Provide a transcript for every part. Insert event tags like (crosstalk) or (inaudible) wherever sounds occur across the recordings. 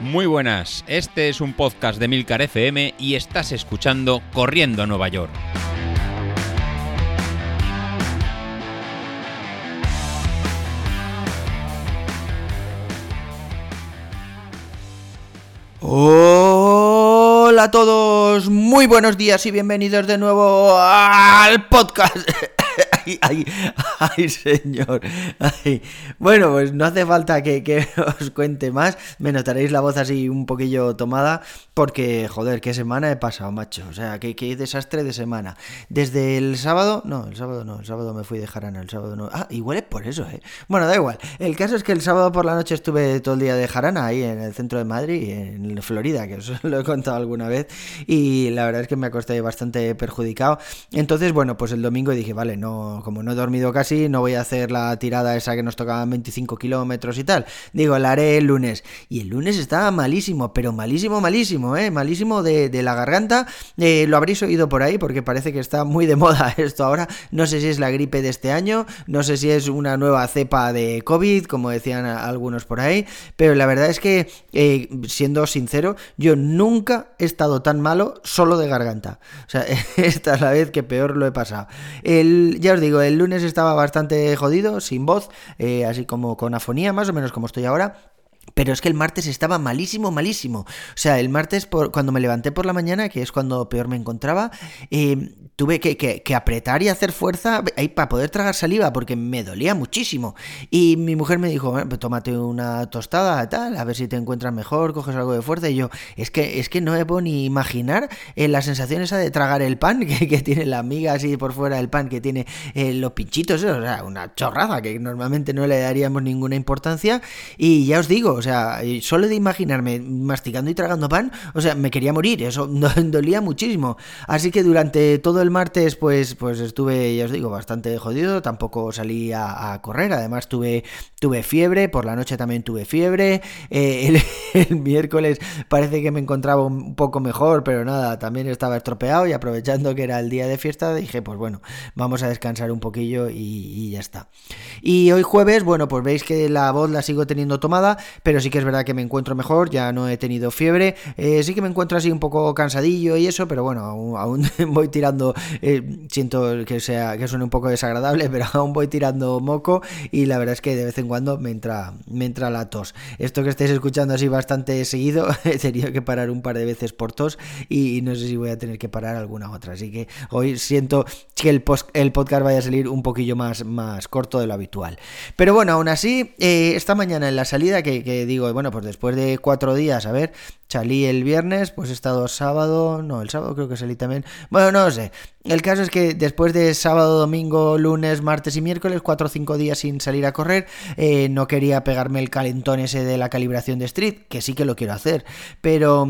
Muy buenas, este es un podcast de Milcar FM y estás escuchando Corriendo a Nueva York. Hola a todos, muy buenos días y bienvenidos de nuevo al podcast. Ay, ay, ay, señor. Ay. Bueno, pues no hace falta que, que, os cuente más. Me notaréis la voz así un poquillo tomada. Porque, joder, qué semana he pasado, macho. O sea, qué, qué desastre de semana. Desde el sábado. No, el sábado no. El sábado me fui de jarana. El sábado no. Ah, igual es por eso, ¿eh? Bueno, da igual. El caso es que el sábado por la noche estuve todo el día de jarana ahí en el centro de Madrid, en Florida, que os (laughs) lo he contado alguna vez. Y la verdad es que me acosté bastante perjudicado. Entonces, bueno, pues el domingo dije, vale, no, como no he dormido casi, no voy a hacer la tirada esa que nos tocaban 25 kilómetros y tal. Digo, la haré el lunes. Y el lunes estaba malísimo, pero malísimo, malísimo, ¿eh? Malísimo de, la garganta. Eh, lo habréis oído por ahí porque parece que está muy de (laughs) moda esto ahora. No sé si es la gripe de este año, no sé si es una nueva cepa de COVID, como decían algunos por ahí, pero la verdad es que, eh, siendo sincero, yo nunca he estado tan malo solo de garganta. O sea, (laughs) esta es la vez que peor lo he pasado. El, ya os digo, el lunes estaba bastante jodido, sin voz, eh, así como con afonía, más o menos como estoy ahora. Pero es que el martes estaba malísimo, malísimo. O sea, el martes, por, cuando me levanté por la mañana, que es cuando peor me encontraba, eh, tuve que, apretar y hacer fuerza ahí para poder tragar saliva, porque me dolía muchísimo. Y mi mujer me dijo, pues tómate una tostada, tal, a ver si te encuentras mejor, coges algo de fuerza. Y yo, es que, es que no me puedo ni imaginar eh, la sensación esa de tragar el pan, (laughs) que, tiene la miga así por fuera del pan, que tiene eh, los pinchitos, o sea, una chorrada que normalmente no le daríamos ninguna importancia. Y ya os digo, o sea, solo de imaginarme masticando y tragando pan, o sea, me quería morir, eso (laughs) dolía muchísimo. Así que durante todo el martes, pues, pues estuve, ya os digo, bastante jodido, tampoco salí a, correr, además tuve, tuve fiebre, por la noche también tuve fiebre, eh, (laughs) el, miércoles parece que me encontraba un poco mejor, pero nada, también estaba estropeado y aprovechando que era el día de fiesta, dije, pues bueno, vamos a descansar un poquillo y ya está. Y hoy jueves, bueno, pues veis que la voz la sigo teniendo tomada, pero sí que es verdad que me encuentro mejor, ya no he tenido fiebre, eh, sí que me encuentro así un poco cansadillo y eso, pero bueno, aún, (laughs) voy tirando, eh, siento que sea que suene un poco desagradable, pero (laughs) aún voy tirando moco y la verdad es que de vez en cuando me entra, me entra la tos. Esto que estáis escuchando así bastante seguido, (laughs) he tenido que parar un par de veces por tos y, no sé si voy a tener que parar alguna otra, así que hoy siento que el, post, el podcast vaya a salir un poquillo más, más corto de lo habitual. Pero bueno, aún así, eh, esta mañana en la salida que digo, bueno, pues después de cuatro días, a ver, salí el viernes, pues he estado sábado, no, el sábado creo que salí también, bueno, no sé, el caso es que después de sábado, domingo, lunes, martes y miércoles, cuatro o cinco días sin salir a correr, eh, no quería pegarme el calentón ese de la calibración de street, que sí que lo quiero hacer, pero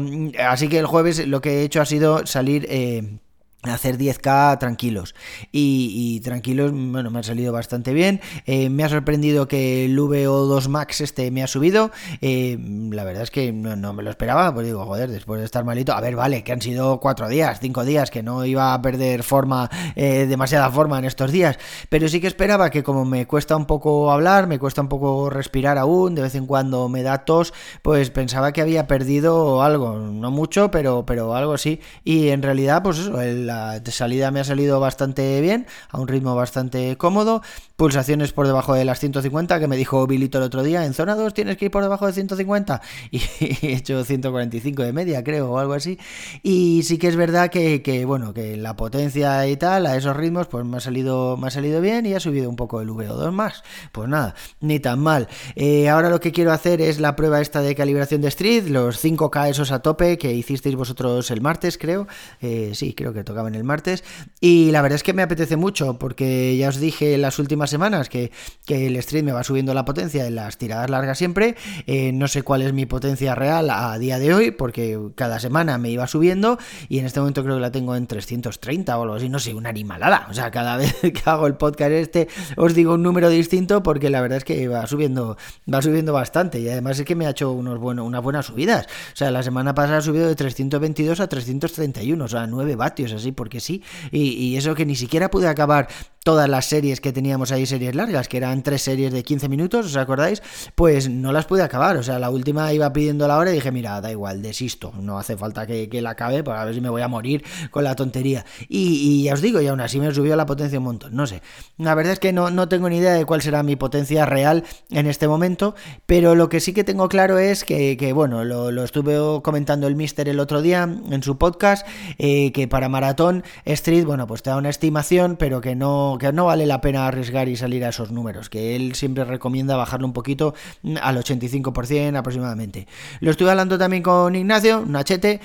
así que el jueves lo que he hecho ha sido salir... Eh, hacer 10k tranquilos. Y, y, tranquilos bueno me ha salido bastante bien. Eh, me ha sorprendido que el VO2 Max este me ha subido. Eh, la verdad es que no, no, me lo esperaba pues digo joder después de estar malito a ver vale que han sido cuatro días cinco días que no iba a perder forma eh, demasiada forma en estos días. Pero sí que esperaba que como me cuesta un poco hablar me cuesta un poco respirar aún de vez en cuando me da tos pues pensaba que había perdido algo. No mucho pero pero algo sí. Y en realidad pues eso el la salida me ha salido bastante bien, a un ritmo bastante cómodo. Pulsaciones por debajo de las 150, que me dijo Bilito el otro día, en zona 2 tienes que ir por debajo de 150. (laughs) Y he hecho 145 de media, creo, o algo así. Y sí que es verdad que, bueno, que la potencia y tal, a esos ritmos, pues me ha salido, me ha salido bien y ha subido un poco el VO2 más. Pues nada, ni tan mal. Eh, ahora lo que quiero hacer es la prueba esta de calibración de Street, los 5K esos a tope que hicisteis vosotros el martes, creo. Eh, sí, creo que toca en el martes. Y la verdad es que me apetece mucho, porque ya os dije las últimas semanas que, que el stream me va subiendo la potencia en las tiradas largas siempre. Eh, no sé cuál es mi potencia real a día de hoy, porque cada semana me iba subiendo y en este momento creo que la tengo en 330 o algo así, no sé, una animalada. O sea, cada (laughs) vez que hago el podcast este os digo un número distinto porque la verdad es que va subiendo, va subiendo bastante y además es que me ha hecho unos buenos, unas buenas subidas. O sea, la semana pasada ha subido de 322 a 331, o sea, 9 vatios así porque sí. Y, y, eso que ni siquiera pude acabar todas las series que teníamos ahí, series largas, que eran tres series de 15 minutos, ¿os acordáis? Pues no las pude acabar, o sea, la última iba pidiendo la hora y dije, mira, da igual, desisto, no hace falta que, la acabe, para ver si me voy a morir con la tontería. Y, ya os digo, y aún así me subió la potencia un montón, no sé. La verdad es que no, no tengo ni idea de cuál será mi potencia real en este momento, pero lo que sí que tengo claro es que, bueno, lo, estuve comentando el Mister el otro día en su podcast, eh, que para Maratón Street, bueno, pues te da una estimación, pero que no, que no vale la pena arriesgar y salir a esos números, que él siempre recomienda bajarlo un poquito al 85% aproximadamente. Lo estuve hablando también con Ignacio, Nachete,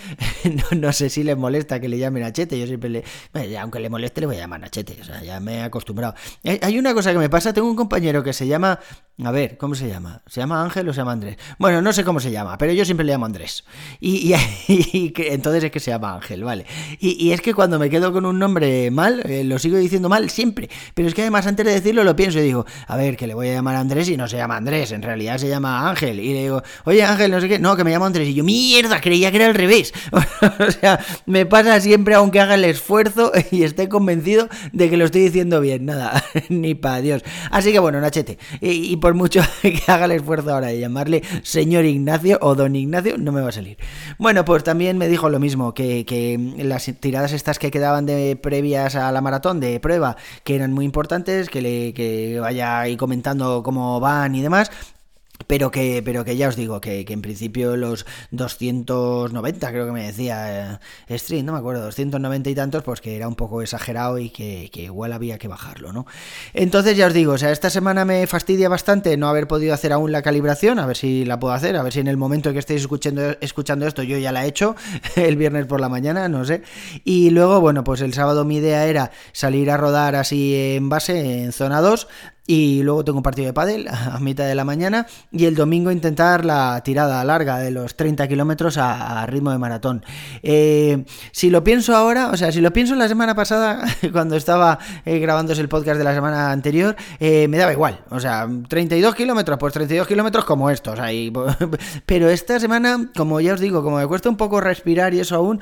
(laughs) no, no sé si le molesta que le llamen Nachete, yo siempre le, aunque le moleste le voy a llamar Nachete, o sea, ya me he acostumbrado. Hay una cosa que me pasa, tengo un compañero que se llama a ver, ¿cómo se llama? ¿Se llama Ángel o se llama Andrés? Bueno, no sé cómo se llama, pero yo siempre le llamo Andrés. Y, (laughs) entonces es que se llama Ángel, vale. Y, es que cuando me quedo con un nombre mal, eh, lo sigo diciendo mal siempre. Pero es que además antes de decirlo lo pienso y digo, a ver, que le voy a llamar Andrés y no se llama Andrés, en realidad se llama Ángel. Y le digo, oye Ángel, no sé qué, no, que me llamo Andrés. Y yo, mierda, creía que era al revés. (laughs) (laughs) o sea, me pasa siempre aunque haga el esfuerzo (laughs) y esté convencido de que lo estoy diciendo bien. Nada, (laughs) ni para Dios. Así que bueno, Nachete. y por mucho que haga el esfuerzo ahora de llamarle señor Ignacio o don Ignacio, no me va a salir. Bueno, pues también me dijo lo mismo, que, las tiradas estas que quedaban de previas a la maratón de prueba, que eran muy importantes, que le que vaya ahí comentando cómo van y demás, pero que, pero que ya os digo, que, en principio los 290, creo que me decía eh, Stream, no me acuerdo, 290 y tantos, pues que era un poco exagerado y que, igual había que bajarlo, ¿no? Entonces ya os digo, o sea, esta semana me fastidia bastante no haber podido hacer aún la calibración, a ver si la puedo hacer, a ver si en el momento que estéis escuchando, escuchando esto yo ya la he hecho, (laughs) el viernes por la mañana, no sé. Y luego, bueno, pues el sábado mi idea era salir a rodar así en base, en zona 2, y luego tengo un partido de pádel (laughs) a mitad de la mañana y el domingo intentar la tirada larga de los 30 kilómetros a, ritmo de maratón. Eh, si lo pienso ahora, o sea, si lo pienso la semana pasada, (laughs) cuando estaba eh, grabándose el podcast de la semana anterior, eh, me daba igual. O sea, 32 kilómetros, pues 32 kilómetros como estos. (laughs) Ahí. Pero esta semana, como ya os digo, como me cuesta un poco respirar y eso aún,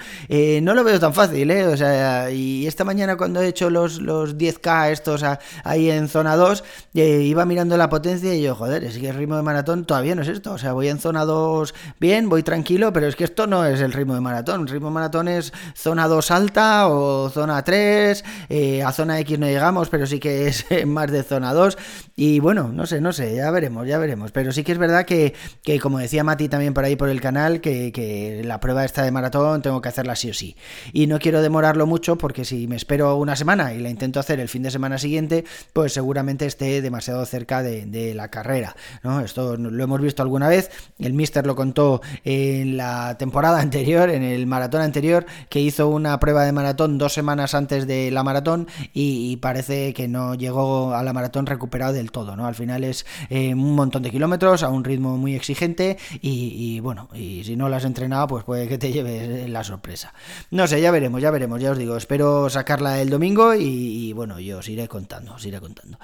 no lo veo tan fácil, ¿eh? O sea, y esta mañana cuando he hecho los, los 10K estos ahí en zona 2, iba mirando la potencia y yo, joder, es que el ritmo de maratón todavía no es esto. O sea, voy en zona 2 bien, voy tranquilo, pero es que esto no es el ritmo de maratón. Ritmo de maratón es zona 2 alta o zona 3. Eh, a zona X no llegamos, pero sí que es (laughs) más de zona 2. Y bueno, no sé, no sé, ya veremos, ya veremos. Pero sí que es verdad que, que como decía Mati también por ahí por el canal, que, que la prueba esta de maratón tengo que hacerla sí o sí. Y no quiero demorarlo mucho porque si me espero una semana y la intento hacer el fin de semana siguiente, pues seguramente esté demasiado cerca de, la carrera. ¿no? Esto lo hemos visto alguna vez, el Mister lo contó en la temporada (laughs) anterior, en el maratón anterior, que hizo una prueba de maratón dos semanas antes de la maratón y, parece que no llegó a la maratón recuperado del todo. ¿no? Al final es eh, un montón de kilómetros a un ritmo muy exigente y, bueno, y si no lo has entrenado, pues puede que te lleves la sorpresa. No sé, ya veremos, ya veremos, ya os digo, espero sacarla el domingo y, bueno, yo os iré contando, os iré contando.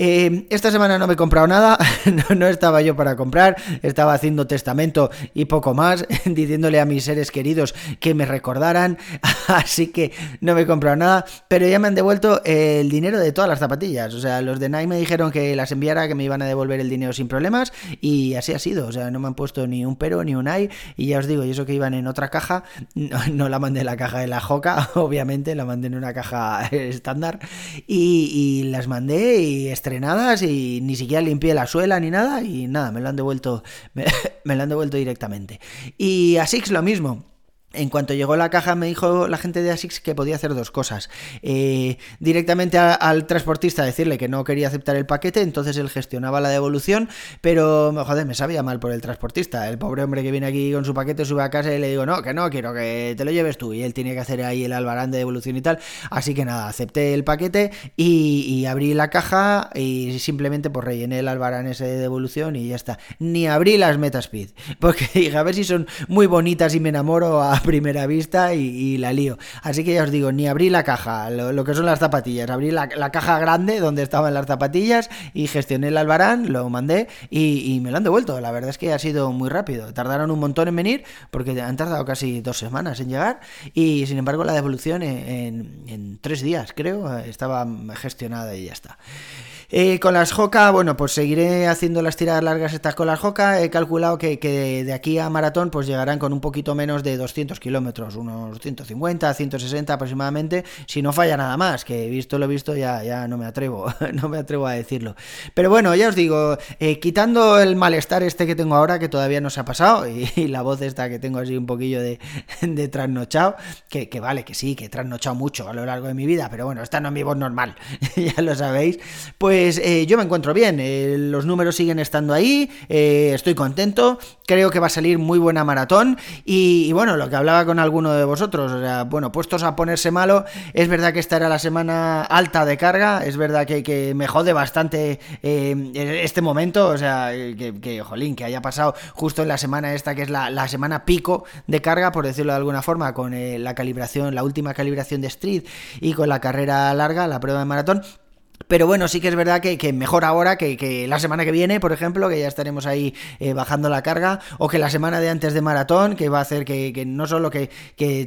Eh, esta semana no me he comprado nada, (laughs) no, estaba yo para comprar, estaba haciendo testamento y poco más, (laughs) diciéndole a mis seres queridos que me recordaran, (laughs) así que no me he comprado nada, pero ya me han devuelto el dinero de todas las zapatillas, o sea, los de Nike me dijeron que las enviara, que me iban a devolver el dinero sin problemas y así ha sido, o sea, no me han puesto ni un pero ni un ay y ya os digo, y eso que iban en otra caja, no, la mandé en la caja de la Joca, obviamente, la mandé en una caja estándar y, las mandé y estrenadas y ni siquiera limpié la suela ni nada y nada, me lo han devuelto, (laughs) me, me lo han devuelto directamente. Y a Six lo mismo. En cuanto llegó la caja me dijo la gente de ASICS que podía hacer dos cosas. Eh, directamente al transportista decirle que no quería aceptar el paquete, entonces él gestionaba la devolución, pero joder, me sabía mal por el transportista. El pobre hombre que viene aquí con su paquete sube a casa y le digo, no, que no, quiero que te lo lleves tú. Y él tiene que hacer ahí el albarán de devolución y tal. Así que nada, acepté el paquete y, abrí la caja y simplemente pues rellené el albarán ese de devolución y ya está. Ni abrí las Metaspeed, porque (laughs) dije, a ver si son muy bonitas y me enamoro a primera vista y, la lío. Así que ya os digo, ni abrí la caja, lo, que son las zapatillas, abrí la, caja grande donde estaban las zapatillas y gestioné el albarán, lo mandé y, me lo han devuelto. La verdad es que ha sido muy rápido. Tardaron un montón en venir porque han tardado casi dos semanas en llegar y sin embargo la devolución en tres días creo estaba gestionada y ya está. Eh, con las Joca, bueno, pues seguiré haciendo las tiradas largas estas con las Joca. He calculado que, de aquí a maratón pues llegarán con un poquito menos de 200 kilómetros, unos 150, 160 aproximadamente, si no falla nada más, que visto lo visto ya, ya no me atrevo, (laughs) no me atrevo a decirlo. Pero bueno, ya os digo, eh, quitando el malestar este que tengo ahora, que todavía no se ha pasado, y, (laughs) la voz esta que tengo así un poquillo de, (laughs) de trasnochado, que, vale, que sí, que he trasnochado mucho a lo largo de mi vida, pero bueno, esta no es mi voz normal, ya lo sabéis, pues pues eh, yo me encuentro bien, eh, los números siguen estando ahí, eh, estoy contento, creo que va a salir muy buena maratón y, bueno, lo que hablaba con alguno de vosotros, o sea, bueno, puestos a ponerse malo, es verdad que esta era la semana alta de carga, es verdad que, me jode bastante este momento, o sea, que, jolín, que haya pasado justo en la semana esta, que es la, la semana pico de carga, por decirlo de alguna forma, con la calibración, la última calibración de Street y con la carrera larga, la prueba de maratón, pero bueno, sí que es verdad que, mejor ahora que, la semana que viene, por ejemplo, que ya estaremos ahí eh, bajando la carga, o que la semana de antes de maratón, que va a hacer que, no solo que,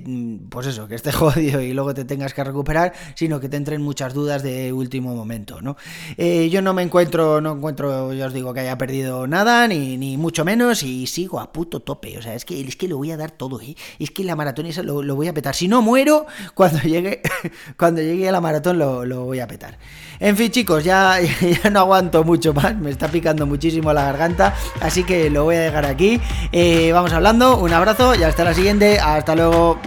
mm, pues eso, que esté (laughs) jodido y luego te tengas que recuperar, sino que te entren muchas dudas de último momento, ¿no? Eh, yo no me encuentro, no encuentro, ya os digo, que haya perdido nada, ni, ni mucho menos, y sigo a puto tope, o sea, es que, es que lo voy a dar todo, ¿eh? Es que la maratón esa lo, voy a petar. Si no muero, cuando llegue, (laughs) cuando llegue a la maratón lo, lo voy a petar. En fin, chicos, (laughs) ya, no aguanto mucho más, me está picando muchísimo la garganta, así que lo voy a dejar aquí. Eh, vamos hablando, un abrazo y hasta la siguiente, hasta luego.